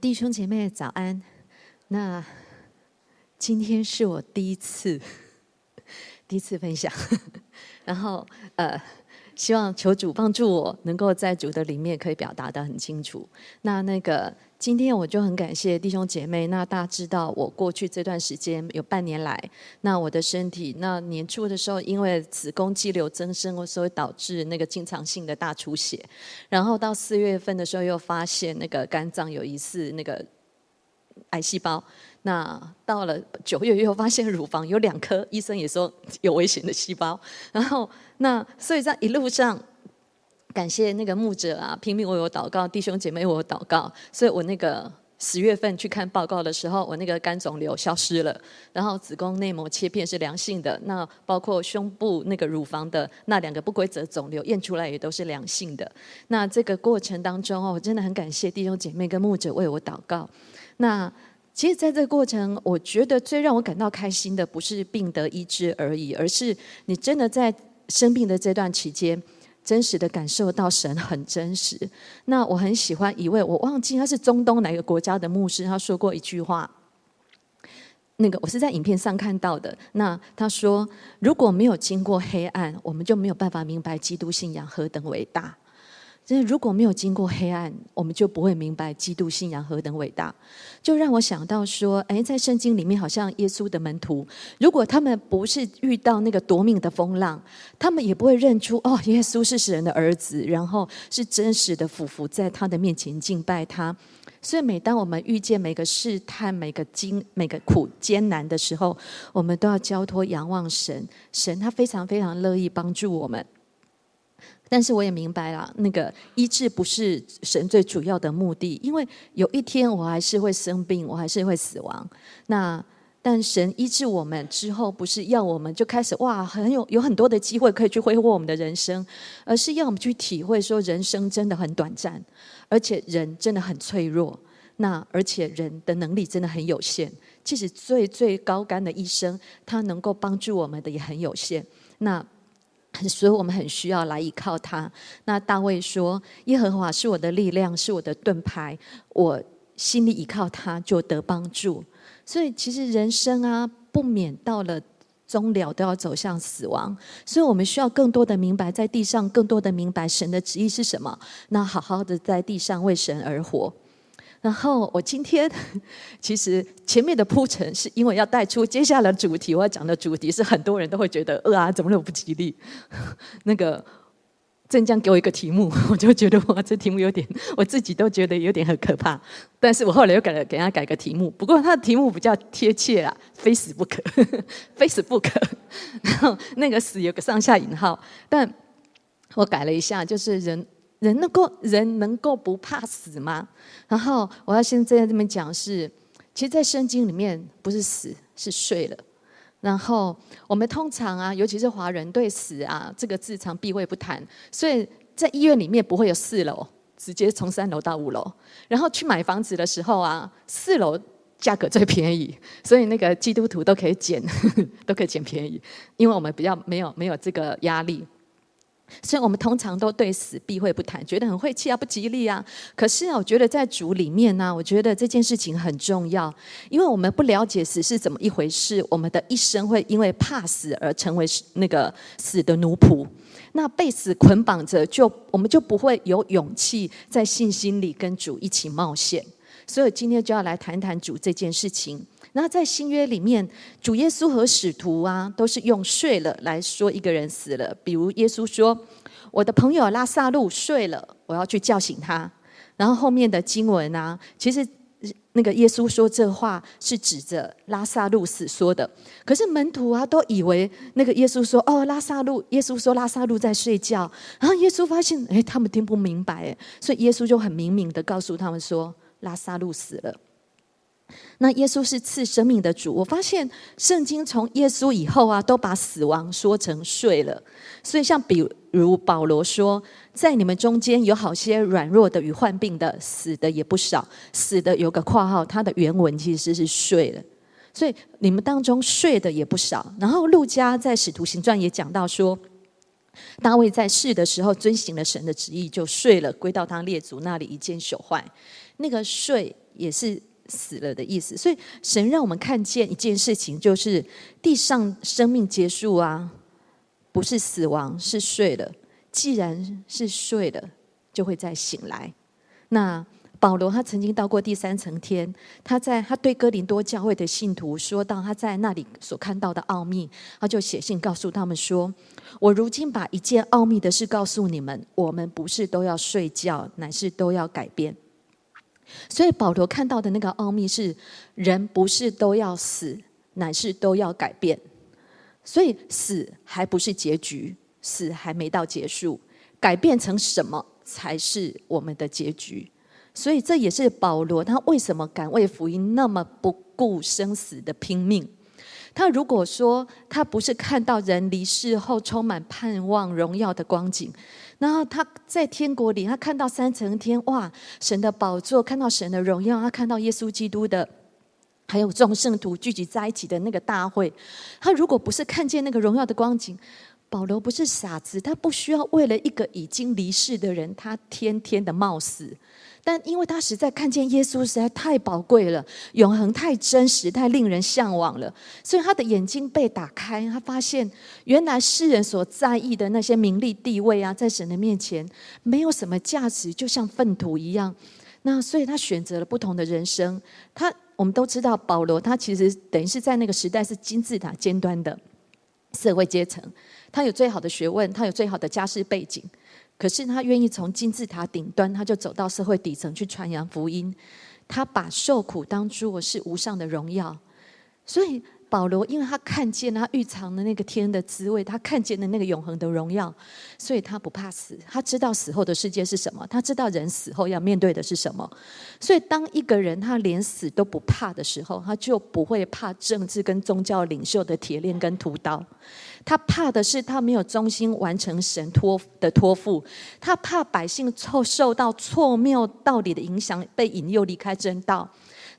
弟兄姐妹早安。那今天是我第一次 第一次分享，然后呃，希望求主帮助我，能够在主的里面可以表达的很清楚。那那个今天我就很感谢弟兄姐妹。那大家知道，我过去这段时间有半年来，那我的身体，那年初的时候因为子宫肌瘤增生，所以导致那个经常性的大出血。然后到四月份的时候，又发现那个肝脏有疑似那个。癌细胞，那到了九月又发现乳房有两颗，医生也说有危险的细胞。然后那所以在一路上，感谢那个牧者啊，拼命为我祷告，弟兄姐妹为我祷告。所以我那个十月份去看报告的时候，我那个肝肿瘤消失了，然后子宫内膜切片是良性的，那包括胸部那个乳房的那两个不规则肿瘤验出来也都是良性的。那这个过程当中哦，我真的很感谢弟兄姐妹跟牧者为我祷告。那其实，在这个过程，我觉得最让我感到开心的，不是病得医治而已，而是你真的在生病的这段期间，真实的感受到神很真实。那我很喜欢一位，我忘记他是中东哪个国家的牧师，他说过一句话。那个我是在影片上看到的。那他说，如果没有经过黑暗，我们就没有办法明白基督信仰何等伟大。真的，如果没有经过黑暗，我们就不会明白基督信仰何等伟大。就让我想到说，诶，在圣经里面，好像耶稣的门徒，如果他们不是遇到那个夺命的风浪，他们也不会认出哦，耶稣是神的儿子，然后是真实的俯伏在他的面前敬拜他。所以，每当我们遇见每个试探、每个经、每个苦艰难的时候，我们都要交托仰望神。神他非常非常乐意帮助我们。但是我也明白了，那个医治不是神最主要的目的，因为有一天我还是会生病，我还是会死亡。那但神医治我们之后，不是要我们就开始哇，很有有很多的机会可以去挥霍我们的人生，而是要我们去体会说，人生真的很短暂，而且人真的很脆弱。那而且人的能力真的很有限，即使最最高干的医生，他能够帮助我们的也很有限。那。所以我们很需要来依靠他。那大卫说：“耶和华是我的力量，是我的盾牌，我心里依靠他，就得帮助。”所以其实人生啊，不免到了终了都要走向死亡。所以我们需要更多的明白，在地上更多的明白神的旨意是什么。那好好的在地上为神而活。然后我今天 其实前面的铺陈是因为要带出接下来主题，我要讲的主题是很多人都会觉得呃啊，怎么那么不吉利？那个镇江给我一个题目，我就觉得哇，这题目有点，我自己都觉得有点很可怕。但是我后来又改了，给他改个题目。不过他的题目比较贴切啊，非死不可，非死不可。然后那个死有个上下引号，但我改了一下，就是人。人能够人能够不怕死吗？然后我要现在在这边讲是，其实，在圣经里面不是死，是睡了。然后我们通常啊，尤其是华人对死啊这个字常避讳不谈，所以在医院里面不会有四楼，直接从三楼到五楼。然后去买房子的时候啊，四楼价格最便宜，所以那个基督徒都可以捡，都可以捡便宜，因为我们比较没有没有这个压力。所以我们通常都对死避讳不谈，觉得很晦气啊，不吉利啊。可是啊，我觉得在主里面呢，我觉得这件事情很重要，因为我们不了解死是怎么一回事，我们的一生会因为怕死而成为那个死的奴仆。那被死捆绑着，就我们就不会有勇气在信心里跟主一起冒险。所以今天就要来谈谈主这件事情。那在新约里面，主耶稣和使徒啊，都是用睡了来说一个人死了。比如耶稣说：“我的朋友拉萨路睡了，我要去叫醒他。”然后后面的经文啊，其实那个耶稣说这话是指着拉萨路死说的。可是门徒啊，都以为那个耶稣说：“哦，拉萨路。”耶稣说：“拉萨路在睡觉。”然后耶稣发现，哎，他们听不明白，哎，所以耶稣就很明明的告诉他们说：“拉撒路死了。”那耶稣是赐生命的主。我发现圣经从耶稣以后啊，都把死亡说成睡了。所以像比如保罗说，在你们中间有好些软弱的与患病的，死的也不少。死的有个括号，它的原文其实是睡了。所以你们当中睡的也不少。然后路加在使徒行传也讲到说，大卫在世的时候遵行了神的旨意，就睡了，归到他列祖那里，一件朽坏。那个睡。也是死了的意思。所以神让我们看见一件事情，就是地上生命结束啊，不是死亡，是睡了。既然是睡了，就会再醒来。那保罗他曾经到过第三层天，他在他对哥林多教会的信徒说到他在那里所看到的奥秘，他就写信告诉他们说：“我如今把一件奥秘的事告诉你们，我们不是都要睡觉，乃是都要改变。”所以保罗看到的那个奥秘是，人不是都要死，乃是都要改变。所以死还不是结局，死还没到结束，改变成什么才是我们的结局？所以这也是保罗他为什么敢为福音那么不顾生死的拼命。他如果说他不是看到人离世后充满盼望荣耀的光景，然后他在天国里，他看到三层天，哇，神的宝座，看到神的荣耀，他看到耶稣基督的，还有众圣徒聚集在一起的那个大会，他如果不是看见那个荣耀的光景，保罗不是傻子，他不需要为了一个已经离世的人，他天天的冒死。但因为他实在看见耶稣实在太宝贵了，永恒太真实，太令人向往了，所以他的眼睛被打开，他发现原来世人所在意的那些名利地位啊，在神的面前没有什么价值，就像粪土一样。那所以他选择了不同的人生。他我们都知道，保罗他其实等于是在那个时代是金字塔尖端的社会阶层，他有最好的学问，他有最好的家世背景。可是他愿意从金字塔顶端，他就走到社会底层去传扬福音。他把受苦当作是无上的荣耀，所以。保罗，因为他看见他预藏的那个天的滋味，他看见的那个永恒的荣耀，所以他不怕死。他知道死后的世界是什么，他知道人死后要面对的是什么。所以，当一个人他连死都不怕的时候，他就不会怕政治跟宗教领袖的铁链跟屠刀。他怕的是他没有忠心完成神托的托付，他怕百姓受受到错谬道理的影响，被引诱离开真道。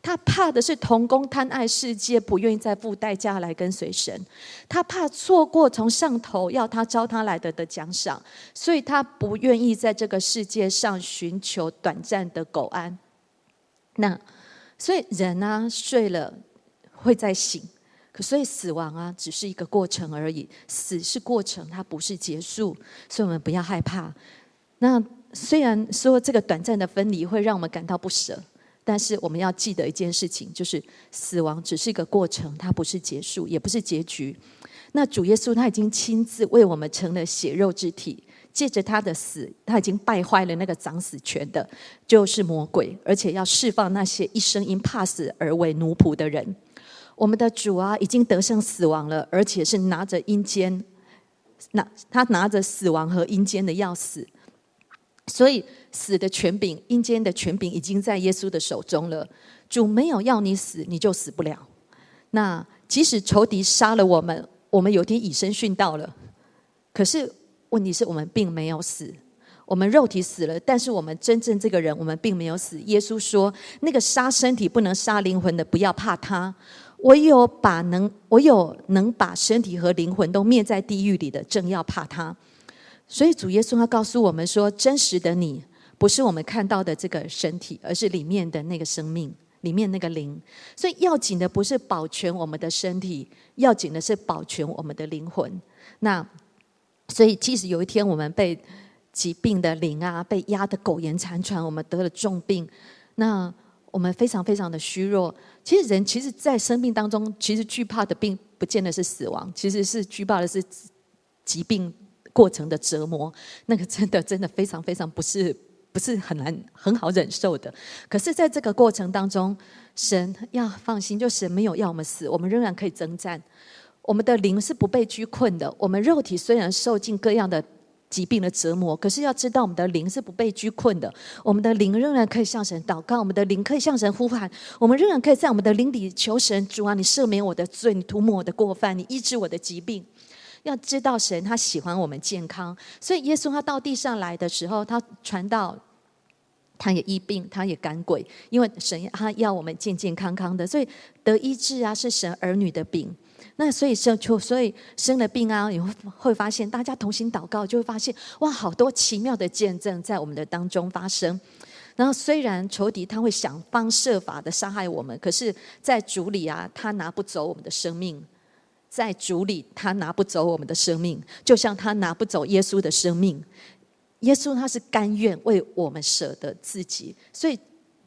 他怕的是同工贪爱世界，不愿意再付代价来跟随神。他怕错过从上头要他招他来的的奖赏，所以他不愿意在这个世界上寻求短暂的苟安。那所以人啊睡了会再醒，可所以死亡啊只是一个过程而已，死是过程，它不是结束，所以我们不要害怕。那虽然说这个短暂的分离会让我们感到不舍。但是我们要记得一件事情，就是死亡只是一个过程，它不是结束，也不是结局。那主耶稣他已经亲自为我们成了血肉之体，借着他的死，他已经败坏了那个掌死权的，就是魔鬼，而且要释放那些一生因怕死而为奴仆的人。我们的主啊，已经得胜死亡了，而且是拿着阴间，拿他拿着死亡和阴间的钥匙。所以，死的权柄、阴间的权柄已经在耶稣的手中了。主没有要你死，你就死不了。那即使仇敌杀了我们，我们有天以身殉道了。可是问题是我们并没有死，我们肉体死了，但是我们真正这个人，我们并没有死。耶稣说：“那个杀身体不能杀灵魂的，不要怕他。我有把能，我有能把身体和灵魂都灭在地狱里的，正要怕他。”所以主耶稣他告诉我们说：“真实的你不是我们看到的这个身体，而是里面的那个生命，里面那个灵。所以要紧的不是保全我们的身体，要紧的是保全我们的灵魂。那所以，即使有一天我们被疾病的灵啊，被压得苟延残喘，我们得了重病，那我们非常非常的虚弱。其实人其实，在生命当中，其实惧怕的病不见得是死亡，其实是惧怕的是疾病。”过程的折磨，那个真的真的非常非常不是不是很难很好忍受的。可是，在这个过程当中，神要放心，就神没有要我们死，我们仍然可以征战。我们的灵是不被拘困的。我们肉体虽然受尽各样的疾病的折磨，可是要知道，我们的灵是不被拘困的。我们的灵仍然可以向神祷告，我们的灵可以向神呼喊，我们仍然可以在我们的灵里求神主啊，你赦免我的罪，你涂抹我的过犯，你医治我的疾病。要知道神他喜欢我们健康，所以耶稣他到地上来的时候，他传道，他也医病，他也赶鬼，因为神他要我们健健康康的，所以得医治啊是神儿女的饼。那所以生就所以生了病啊，你会会发现大家同心祷告，就会发现哇，好多奇妙的见证在我们的当中发生。然后虽然仇敌他会想方设法的伤害我们，可是，在主里啊，他拿不走我们的生命。在主里，他拿不走我们的生命，就像他拿不走耶稣的生命。耶稣他是甘愿为我们舍得自己，所以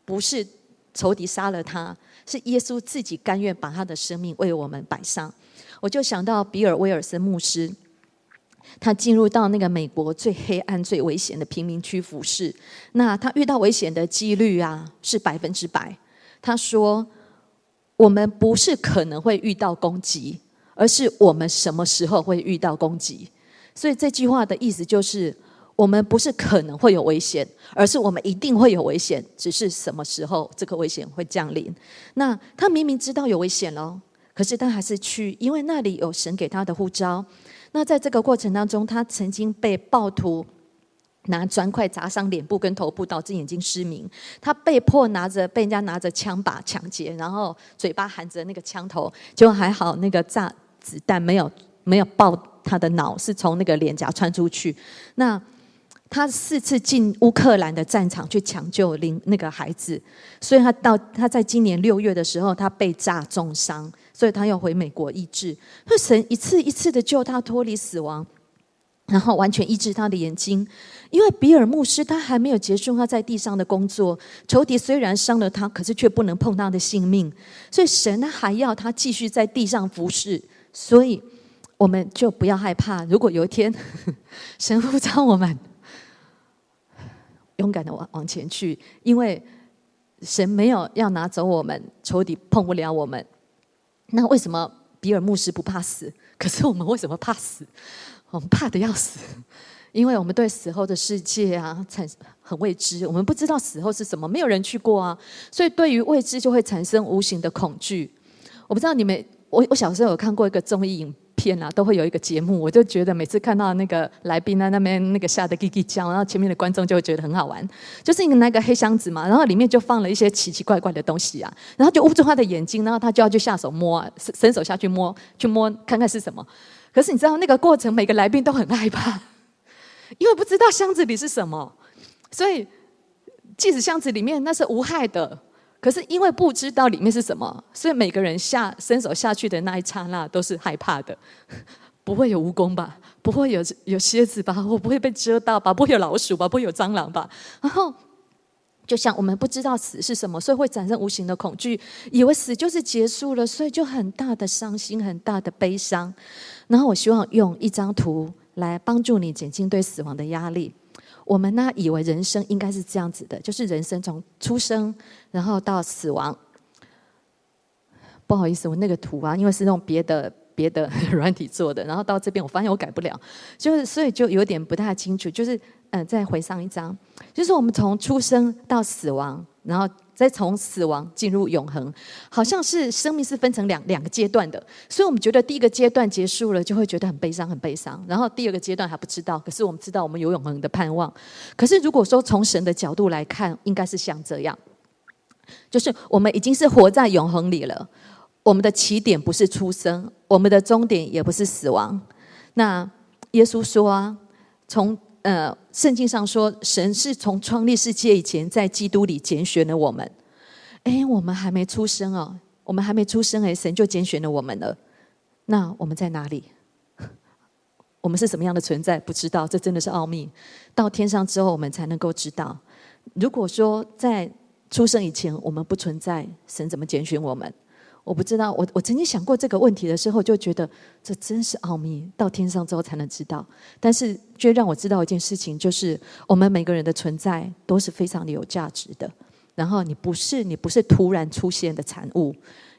不是仇敌杀了他，是耶稣自己甘愿把他的生命为我们摆上。我就想到比尔威尔森牧师，他进入到那个美国最黑暗、最危险的贫民区服侍，那他遇到危险的几率啊是百分之百。他说：“我们不是可能会遇到攻击。”而是我们什么时候会遇到攻击？所以这句话的意思就是，我们不是可能会有危险，而是我们一定会有危险，只是什么时候这个危险会降临。那他明明知道有危险喽，可是他还是去，因为那里有神给他的护照。那在这个过程当中，他曾经被暴徒。拿砖块砸伤脸部跟头部，导致眼睛失明。他被迫拿着被人家拿着枪把抢劫，然后嘴巴含着那个枪头，就还好那个炸子弹没有没有爆他的脑，是从那个脸颊穿出去。那他四次进乌克兰的战场去抢救灵那个孩子，所以他到他在今年六月的时候，他被炸重伤，所以他要回美国医治。所以神一次一次的救他脱离死亡。然后完全医治他的眼睛，因为比尔牧师他还没有结束他在地上的工作，仇敌虽然伤了他，可是却不能碰他的性命，所以神他还要他继续在地上服侍，所以我们就不要害怕。如果有一天 神呼召我们勇敢的往往前去，因为神没有要拿走我们，仇敌碰不了我们。那为什么比尔牧师不怕死？可是我们为什么怕死？我们怕得要死，因为我们对死后的世界啊产很未知，我们不知道死后是什么，没有人去过啊，所以对于未知就会产生无形的恐惧。我不知道你们，我我小时候有看过一个综艺影片啊，都会有一个节目，我就觉得每次看到那个来宾在那边那个吓得叽叽叫，然后前面的观众就会觉得很好玩，就是那个黑箱子嘛，然后里面就放了一些奇奇怪怪的东西啊，然后就捂住他的眼睛，然后他就要去下手摸啊，伸手下去摸，去摸看看是什么。可是你知道那个过程，每个来宾都很害怕，因为不知道箱子里是什么，所以即使箱子里面那是无害的，可是因为不知道里面是什么，所以每个人下伸手下去的那一刹那都是害怕的。不会有蜈蚣吧？不会有有蝎子吧？我不会被蛰到吧？不会有老鼠吧？不会有蟑螂吧？然后。就像我们不知道死是什么，所以会产生无形的恐惧，以为死就是结束了，所以就很大的伤心，很大的悲伤。然后我希望用一张图来帮助你减轻对死亡的压力。我们呢，以为人生应该是这样子的，就是人生从出生然后到死亡。不好意思，我那个图啊，因为是用别的 别的软体做的，然后到这边我发现我改不了，就是所以就有点不太清楚，就是。嗯，再回上一张，就是我们从出生到死亡，然后再从死亡进入永恒，好像是生命是分成两两个阶段的，所以我们觉得第一个阶段结束了，就会觉得很悲伤，很悲伤。然后第二个阶段还不知道，可是我们知道我们有永恒的盼望。可是如果说从神的角度来看，应该是像这样，就是我们已经是活在永恒里了，我们的起点不是出生，我们的终点也不是死亡。那耶稣说啊，从呃，圣经上说，神是从创立世界以前，在基督里拣选了我们。哎，我们还没出生哦，我们还没出生，哎，神就拣选了我们了。那我们在哪里？我们是什么样的存在？不知道，这真的是奥秘。到天上之后，我们才能够知道。如果说在出生以前我们不存在，神怎么拣选我们？我不知道，我我曾经想过这个问题的时候，就觉得这真是奥秘，到天上之后才能知道。但是，却让我知道一件事情，就是我们每个人的存在都是非常的有价值的。然后，你不是你不是突然出现的产物，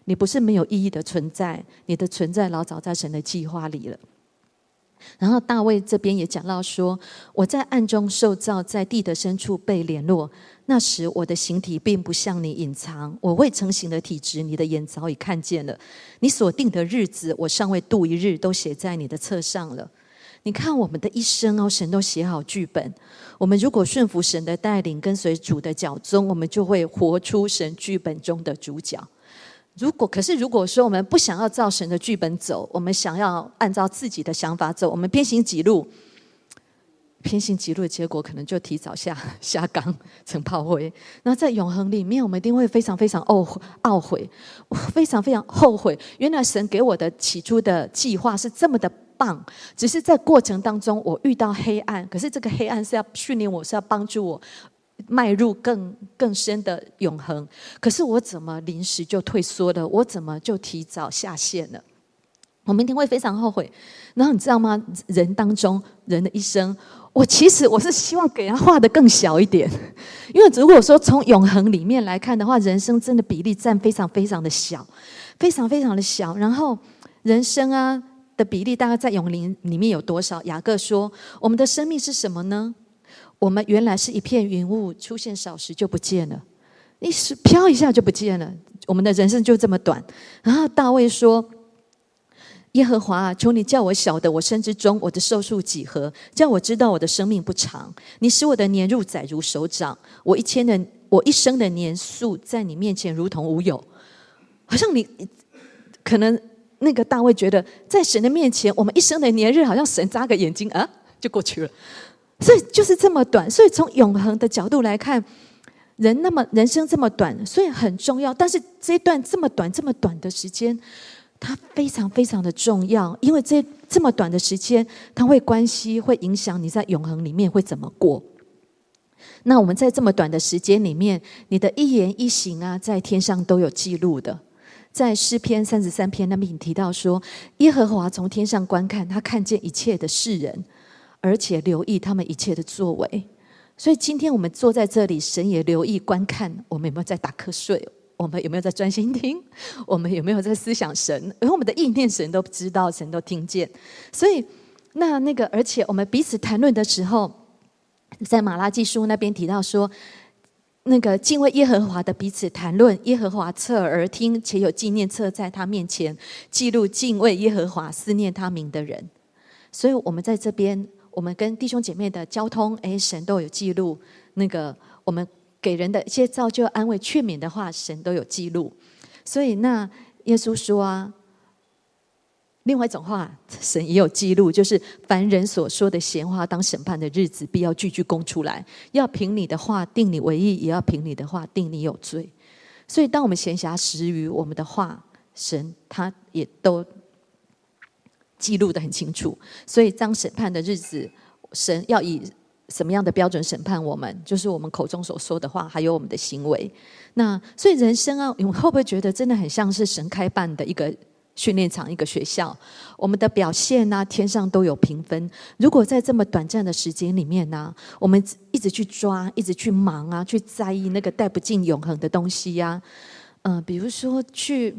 你不是没有意义的存在，你的存在老早在神的计划里了。然后大卫这边也讲到说：“我在暗中受造，在地的深处被联络。那时我的形体并不向你隐藏，我未成形的体质，你的眼早已看见了。你所定的日子，我尚未度一日，都写在你的册上了。你看我们的一生哦，神都写好剧本。我们如果顺服神的带领，跟随主的脚踪，我们就会活出神剧本中的主角。”如果可是，如果说我们不想要照神的剧本走，我们想要按照自己的想法走，我们偏行几路，偏行几路的结果，可能就提早下 下岗成炮灰。那在永恒里面，我们一定会非常非常懊悔，懊悔，非常非常后悔。原来神给我的起初的计划是这么的棒，只是在过程当中我遇到黑暗，可是这个黑暗是要训练我，是要帮助我迈入更更深的永恒。可是我怎么临时就退缩了？我怎么就提早下线了？我明天会非常后悔。然后你知道吗？人当中人的一生，我其实我是希望给他画的更小一点，因为如果说从永恒里面来看的话，人生真的比例占非常非常的小，非常非常的小。然后人生啊的比例大概在永灵里面有多少？雅各说：“我们的生命是什么呢？我们原来是一片云雾，出现少时就不见了，一时飘一下就不见了。我们的人生就这么短。”然后大卫说。耶和华啊，求你叫我晓得我生之终，我的寿数几何？叫我知道我的生命不长。你使我的年入窄如手掌，我一千的我一生的年数在你面前如同无有。好像你可能那个大卫觉得，在神的面前，我们一生的年日好像神眨个眼睛啊就过去了。所以就是这么短。所以从永恒的角度来看，人那么人生这么短，所以很重要。但是这一段这么短这么短的时间。它非常非常的重要，因为这这么短的时间，它会关系会影响你在永恒里面会怎么过。那我们在这么短的时间里面，你的一言一行啊，在天上都有记录的。在诗篇三十三篇那边提到说，耶和华从天上观看，他看见一切的世人，而且留意他们一切的作为。所以今天我们坐在这里，神也留意观看我们有没有在打瞌睡。我们有没有在专心听？我们有没有在思想神？而我们的意念，神都知道，神都听见。所以，那那个，而且我们彼此谈论的时候，在马拉基书那边提到说，那个敬畏耶和华的彼此谈论，耶和华侧耳听，且有纪念册在他面前记录敬畏耶和华、思念他名的人。所以，我们在这边，我们跟弟兄姐妹的交通，哎，神都有记录。那个我们。给人的一些造就、安慰、劝勉的话，神都有记录。所以，那耶稣说啊，另外一种话，神也有记录，就是凡人所说的闲话，当审判的日子，必要句句供出来。要凭你的话定你为义，也要凭你的话定你有罪。所以，当我们闲暇时余我们的话，神他也都记录得很清楚。所以，当审判的日子，神要以。什么样的标准审判我们？就是我们口中所说的话，还有我们的行为。那所以人生啊，你会不会觉得真的很像是神开办的一个训练场、一个学校？我们的表现呢、啊，天上都有评分。如果在这么短暂的时间里面呢、我们一直去抓，一直去忙啊，去在意那个带不进永恒的东西呀、嗯、比如说去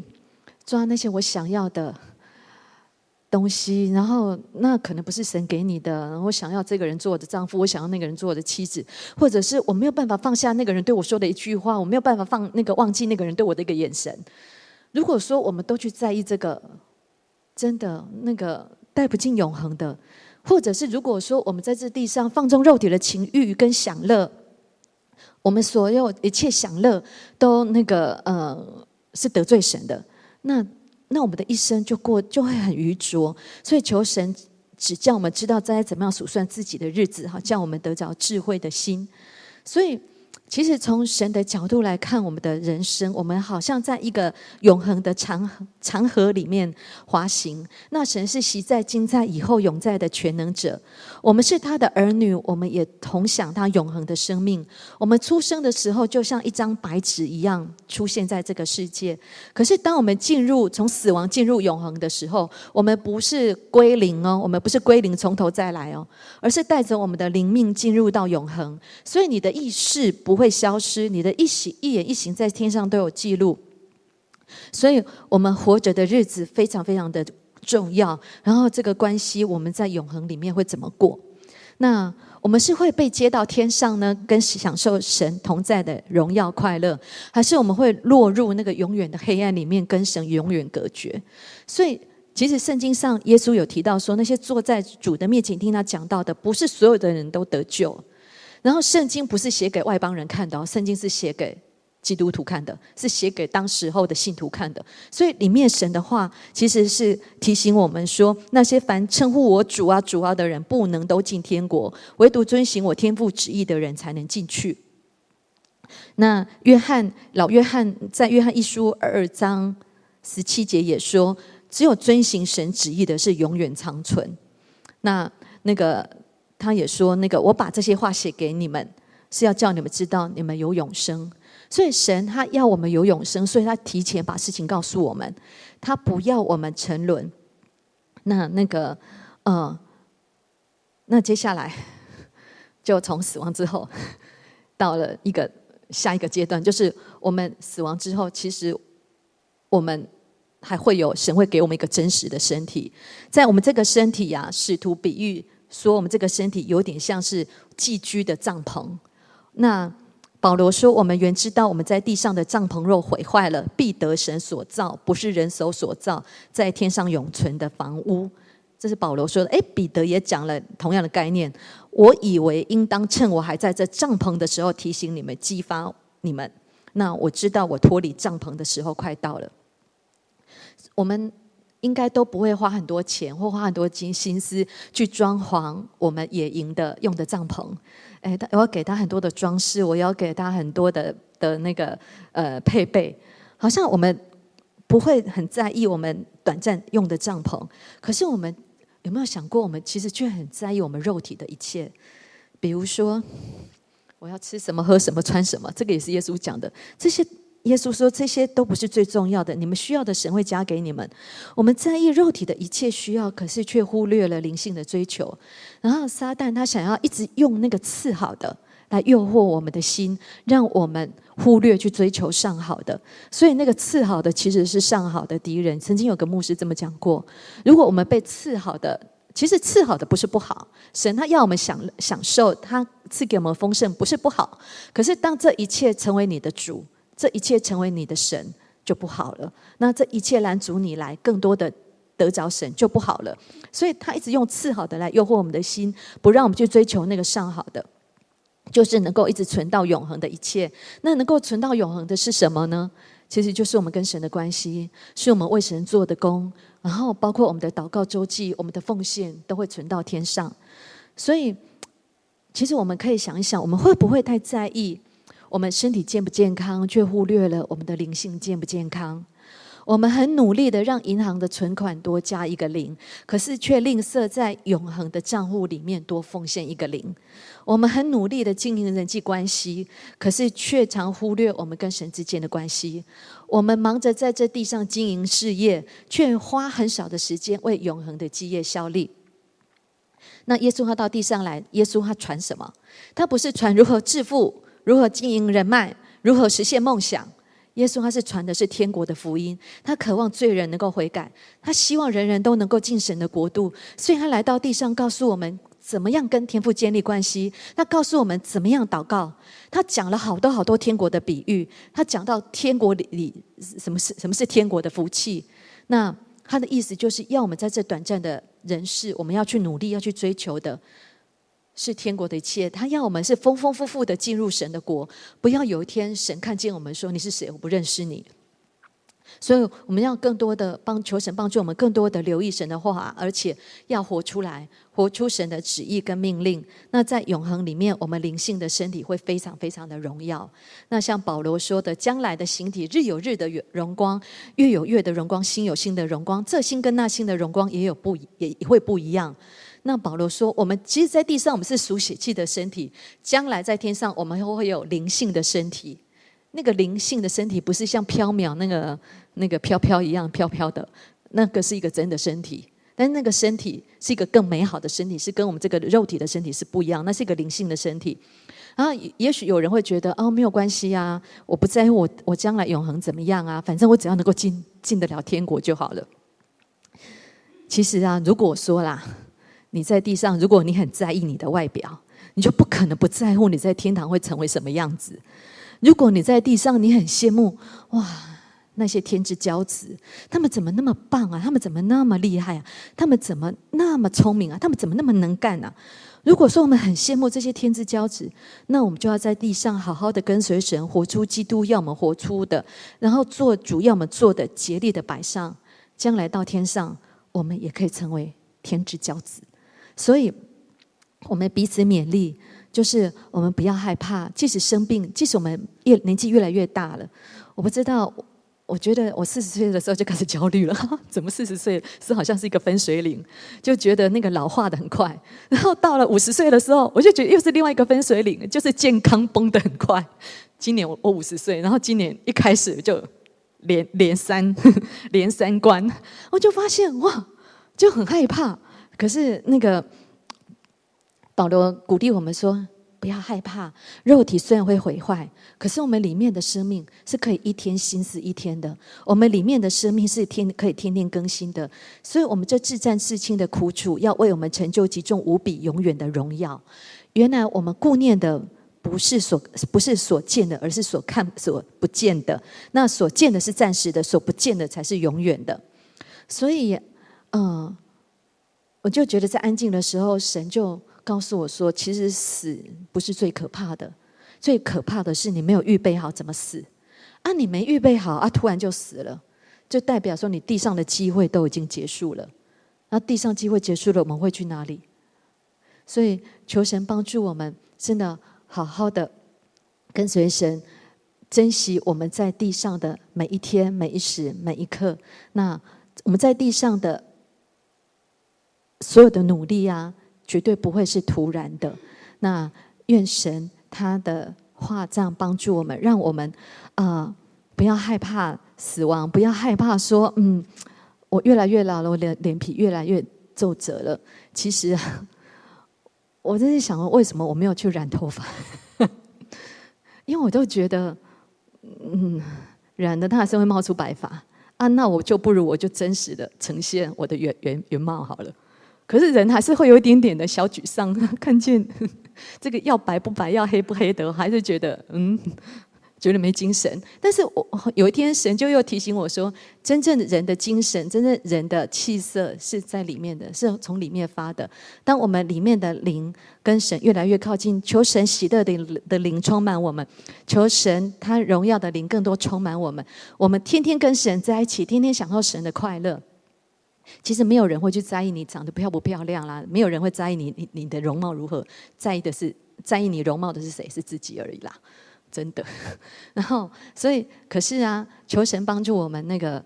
抓那些我想要的。东西，然后那可能不是神给你的。我想要这个人做我的丈夫，我想要那个人做我的妻子，或者是我没有办法放下那个人对我说的一句话，我没有办法放那个忘记那个人对我的一个眼神。如果说我们都去在意这个，真的那个带不进永恒的，或者是如果说我们在这地上放纵肉体的情欲跟享乐，我们所有一切享乐都那个呃是得罪神的，那。那我们的一生就过就会很愚拙，所以求神只叫我们知道该怎么样数算自己的日子，哈，叫我们得着智慧的心，所以。其实从神的角度来看，我们的人生，我们好像在一个永恒的长河长河里面滑行。那神是昔在、今在、以后永在的全能者，我们是他的儿女，我们也同享他永恒的生命。我们出生的时候就像一张白纸一样出现在这个世界。可是当我们进入从死亡进入永恒的时候，我们不是归零哦，我们不是归零从头再来哦，而是带着我们的灵命进入到永恒。所以你的意识不。不会消失，你的一行一言一行在天上都有记录，所以我们活着的日子非常非常的重要。然后这个关系，我们在永恒里面会怎么过？那我们是会被接到天上呢，跟享受神同在的荣耀快乐，还是我们会落入那个永远的黑暗里面，跟神永远隔绝？所以，其实圣经上耶稣有提到说，那些坐在主的面前听他讲道的，不是所有的人都得救。然后圣经不是写给外邦人看的哦，圣经是写给基督徒看的，是写给当时候的信徒看的。所以里面神的话其实是提醒我们说，那些凡称呼我主啊主啊的人，不能都进天国，唯独遵行我天父旨意的人才能进去。那约翰老约翰在约翰一书二章十七节也说，只有遵行神旨意的是永远长存。那那个。他也说：“那个，我把这些话写给你们，是要叫你们知道你们有永生。所以神他要我们有永生，所以他提前把事情告诉我们，他不要我们沉沦。那那个，呃，那接下来就从死亡之后到了一个下一个阶段，就是我们死亡之后，其实我们还会有神会给我们一个真实的身体，在我们这个身体呀、啊，使徒比喻。”说我们这个身体有点像是寄居的帐篷。那保罗说，我们原知道我们在地上的帐篷若毁坏了，必得神所造，不是人手所造，在天上永存的房屋。这是保罗说的。诶，彼得也讲了同样的概念。我以为应当趁我还在这帐篷的时候提醒你们，激发你们。那我知道我脱离帐篷的时候快到了。我们。应该都不会花很多钱或花很多金心思去装潢我们野营的用的帐篷，哎，我要给他很多的装饰，我要给他很多的的那个呃配备，好像我们不会很在意我们短暂用的帐篷，可是我们有没有想过，我们其实却很在意我们肉体的一切，比如说我要吃什么、喝什么、穿什么，这个也是耶稣讲的，这些。耶稣说：“这些都不是最重要的，你们需要的神会加给你们。我们在意肉体的一切需要，可是却忽略了灵性的追求。然后撒旦他想要一直用那个次好的来诱惑我们的心，让我们忽略去追求上好的。所以那个次好的其实是上好的敌人。曾经有个牧师这么讲过：如果我们被次好的，其实次好的不是不好，神他要我们享享受，他赐给我们丰盛不是不好。可是当这一切成为你的主。”这一切成为你的神就不好了，那这一切拦阻你来更多的得着神就不好了。所以他一直用次好的来诱惑我们的心，不让我们去追求那个上好的，就是能够一直存到永恒的一切。那能够存到永恒的是什么呢？其实就是我们跟神的关系，是我们为神做的工，然后包括我们的祷告周记、我们的奉献都会存到天上。所以，其实我们可以想一想，我们会不会太在意？我们身体健不健康，却忽略了我们的灵性健不健康。我们很努力的让银行的存款多加一个零，可是却吝啬在永恒的账户里面多奉献一个零。我们很努力的经营人际关系，可是却常忽略我们跟神之间的关系。我们忙着在这地上经营事业，却花很少的时间为永恒的基业效力。那耶稣他到地上来，耶稣他传什么？他不是传如何致富。如何经营人脉？如何实现梦想？耶稣他是传的是天国的福音，他渴望罪人能够悔改，他希望人人都能够进神的国度，所以他来到地上，告诉我们怎么样跟天父建立关系。他告诉我们怎么样祷告。他讲了好多好多天国的比喻。他讲到天国里里什么是什么是天国的福气。那他的意思就是要我们在这短暂的人世，我们要去努力，要去追求的。是天国的一切，他要我们是丰丰富富的进入神的国，不要有一天神看见我们说，你是谁？我不认识你。所以我们要更多的帮求神帮助我们，更多的留意神的话，而且要活出来，活出神的旨意跟命令。那在永恒里面，我们灵性的身体会非常非常的荣耀。那像保罗说的，将来的形体日有日的荣光，月有月的荣光，星有星的荣光，这星跟那星的荣光也有不也会不一样。那保罗说：“我们其实，在地上，我们是属血气的身体；将来在天上，我们会有灵性的身体。那个灵性的身体，不是像飘渺那个那个飘飘一样飘飘的，那个是一个真的身体。但那个身体是一个更美好的身体，是跟我们这个肉体的身体是不一样。那是一个灵性的身体。然后，也许有人会觉得，哦，没有关系啊，我不在乎我我将来永恒怎么样啊，反正我只要能够进进得了天国就好了。其实啊，如果说啦。”你在地上，如果你很在意你的外表，你就不可能不在乎你在天堂会成为什么样子。如果你在地上，你很羡慕哇，那些天之骄子，他们怎么那么棒啊？他们怎么那么厉害啊？他们怎么那么聪明啊？他们怎么那么能干啊？如果说我们很羡慕这些天之骄子，那我们就要在地上好好的跟随神，活出基督要我们活出的，然后做主要我们做的，竭力的摆上，将来到天上，我们也可以成为天之骄子。所以，我们彼此勉励，就是我们不要害怕，即使生病，即使我们越年纪越来越大了，我不知道。我觉得我四十岁的时候就开始焦虑了，怎么四十岁是好像是一个分水岭，就觉得那个老化的很快。然后到了五十岁的时候，我就觉得又是另外一个分水岭，就是健康崩得很快。今年我我五十岁，然后今年一开始就连连三 连三关，我就发现哇，就很害怕。可是那个保罗鼓励我们说。不要害怕，肉体虽然会毁坏，可是我们里面的生命是可以一天新似一天的。我们里面的生命是天可以天天更新的。所以，我们这至战至轻的苦楚，要为我们成就极重无比永远的荣耀。原来我们顾念的不是所不是所见的，而是所看所不见的。那所见的是暂时的，所不见的才是永远的。所以，嗯、我就觉得在安静的时候，神就。告诉我说，其实死不是最可怕的，最可怕的是你没有预备好怎么死啊！你没预备好啊，突然就死了，就代表说你地上的机会都已经结束了。那地上机会结束了，我们会去哪里？所以求神帮助我们，真的好好的跟随神，珍惜我们在地上的每一天、每一时、每一刻。那我们在地上的所有的努力啊。绝对不会是突然的。那愿神他的话这样帮助我们，让我们啊、不要害怕死亡，不要害怕说嗯，我越来越老了，我脸脸皮越来越皱褶了。其实 我真是想问，为什么我没有去染头发？因为我都觉得嗯，染的它还是会冒出白发啊，那我就不如我就真实的呈现我的原原原貌好了。可是人还是会有一点点的小沮丧，看见 这个要白不白，要黑不黑的，还是觉得嗯，觉得没精神。但是我有一天神就又提醒我说，真正人的精神，真正人的气色是在里面的，是从里面发的。当我们里面的灵跟神越来越靠近，求神喜乐的的灵充满我们，求神他荣耀的灵更多充满我们。我们天天跟神在一起，天天享受神的快乐。其实没有人会去在意你长得漂不漂亮啦，没有人会在意你你你的容貌如何，在意的是在意你容貌的是谁？是自己而已啦，真的。然后，所以可是啊，求神帮助我们，那个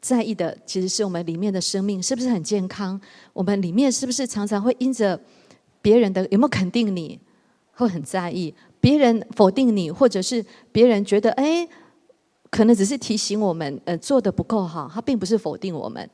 在意的其实是我们里面的生命是不是很健康？我们里面是不是常常会因着别人的有没有肯定你，会很在意别人否定你，或者是别人觉得哎，可能只是提醒我们呃做得不够好，他并不是否定我们。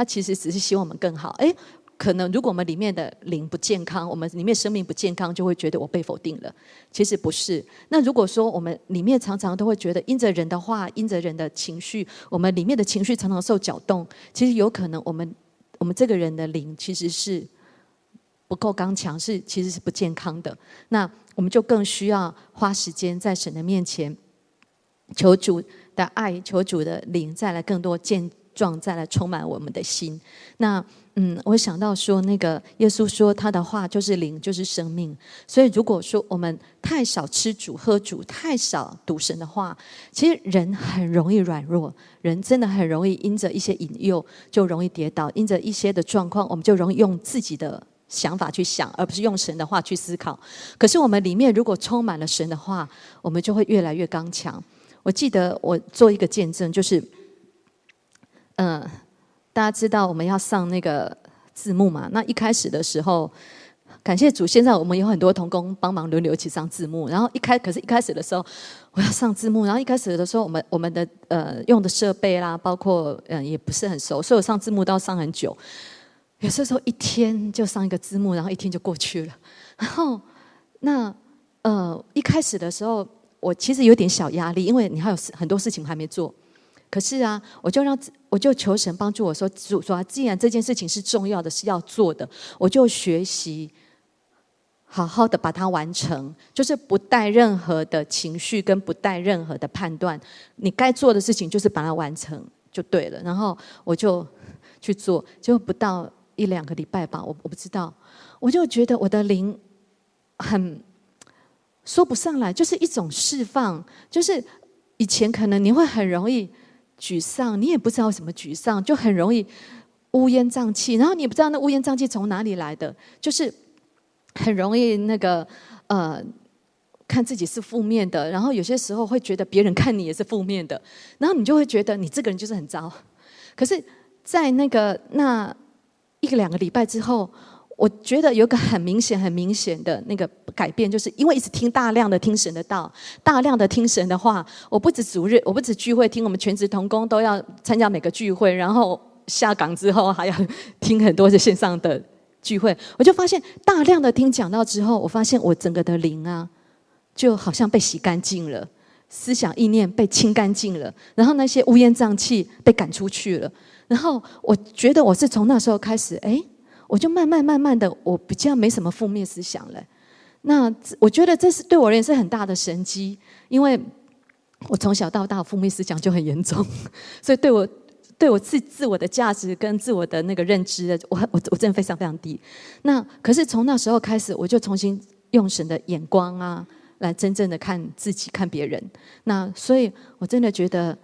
他其实只是希望我们更好。哎，可能如果我们里面的灵不健康，我们里面生命不健康，就会觉得我被否定了。其实不是。那如果说我们里面常常都会觉得，因着人的话，因着人的情绪，我们里面的情绪常常受搅动，其实有可能我们我们这个人的灵其实是不够刚强，是其实是不健康的。那我们就更需要花时间在神的面前，求主的爱，求主的灵再来更多见。状再来充满我们的心。那嗯，我想到说，那个耶稣说他的话就是灵，就是生命。所以如果说我们太少吃主喝主，太少读神的话，其实人很容易软弱，人真的很容易因着一些引诱就容易跌倒，因着一些的状况，我们就容易用自己的想法去想，而不是用神的话去思考。可是我们里面如果充满了神的话，我们就会越来越刚强。我记得我做一个见证，就是。嗯，大家知道我们要上那个字幕嘛？那一开始的时候，感谢主，现在我们有很多同工帮忙轮流一起上字幕。然后一开，可是一开始的时候，我要上字幕。然后一开始的时候，我们我们的呃用的设备啦，包括嗯也不是很熟，所以我上字幕都要上很久。有些时候一天就上一个字幕，然后一天就过去了。然后那呃一开始的时候，我其实有点小压力，因为你还有很多事情还没做。可是啊，我就让我就求神帮助我说，主说，既然这件事情是重要的，是要做的，我就学习好好的把它完成，就是不带任何的情绪跟不带任何的判断，你该做的事情就是把它完成就对了。然后我就去做，就不到一两个礼拜吧，我我不知道，我就觉得我的灵很说不上来，就是一种释放。就是以前可能你会很容易沮丧，你也不知道什么沮丧，就很容易乌烟瘴气，然后你也不知道那乌烟瘴气从哪里来的，就是很容易那个呃。看自己是负面的，然后有些时候会觉得别人看你也是负面的，然后你就会觉得你这个人就是很糟。可是，在那个那一个两个礼拜之后，我觉得有个很明显、很明显的那个改变，就是因为一直听大量的听神的道，大量的听神的话。我不止主日，我不止聚会听，我们全职同工都要参加每个聚会，然后下岗之后还要听很多的线上的聚会。我就发现大量的听讲道之后，我发现我整个的灵啊。就好像被洗干净了，思想意念被清干净了，然后那些乌烟瘴气被赶出去了。然后我觉得我是从那时候开始，哎，我就慢慢慢慢的，我比较没什么负面思想了。那我觉得这是对我而言是很大的神迹，因为我从小到大负面思想就很严重，所以对我对我自自我的价值跟自我的那个认知，我我我真的非常非常低。那可是从那时候开始，我就重新用神的眼光啊。来真正的看自己，看别人。那所以，我真的觉得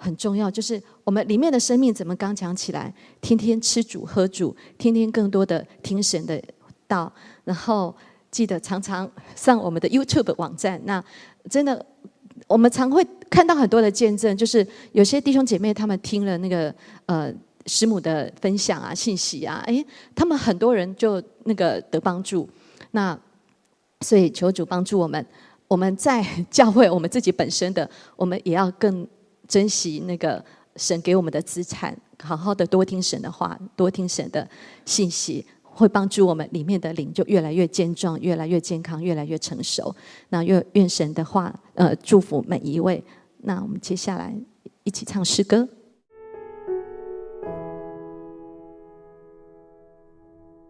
很重要，就是我们里面的生命怎么刚强起来？天天吃主喝主，天天更多的听神的道，然后记得常常上我们的 YouTube 网站。那真的，我们常会看到很多的见证，就是有些弟兄姐妹他们听了那个呃师母的分享啊、信息啊，诶，他们很多人就那个得帮助。那所以求主帮助我们，我们在教会，我们自己本身的，我们也要更珍惜那个神给我们的资产，好好的多听神的话，多听神的信息，会帮助我们里面的灵就越来越健壮，越来越健康，越来越成熟。那愿愿神的话，呃，祝福每一位。那我们接下来一起唱诗歌。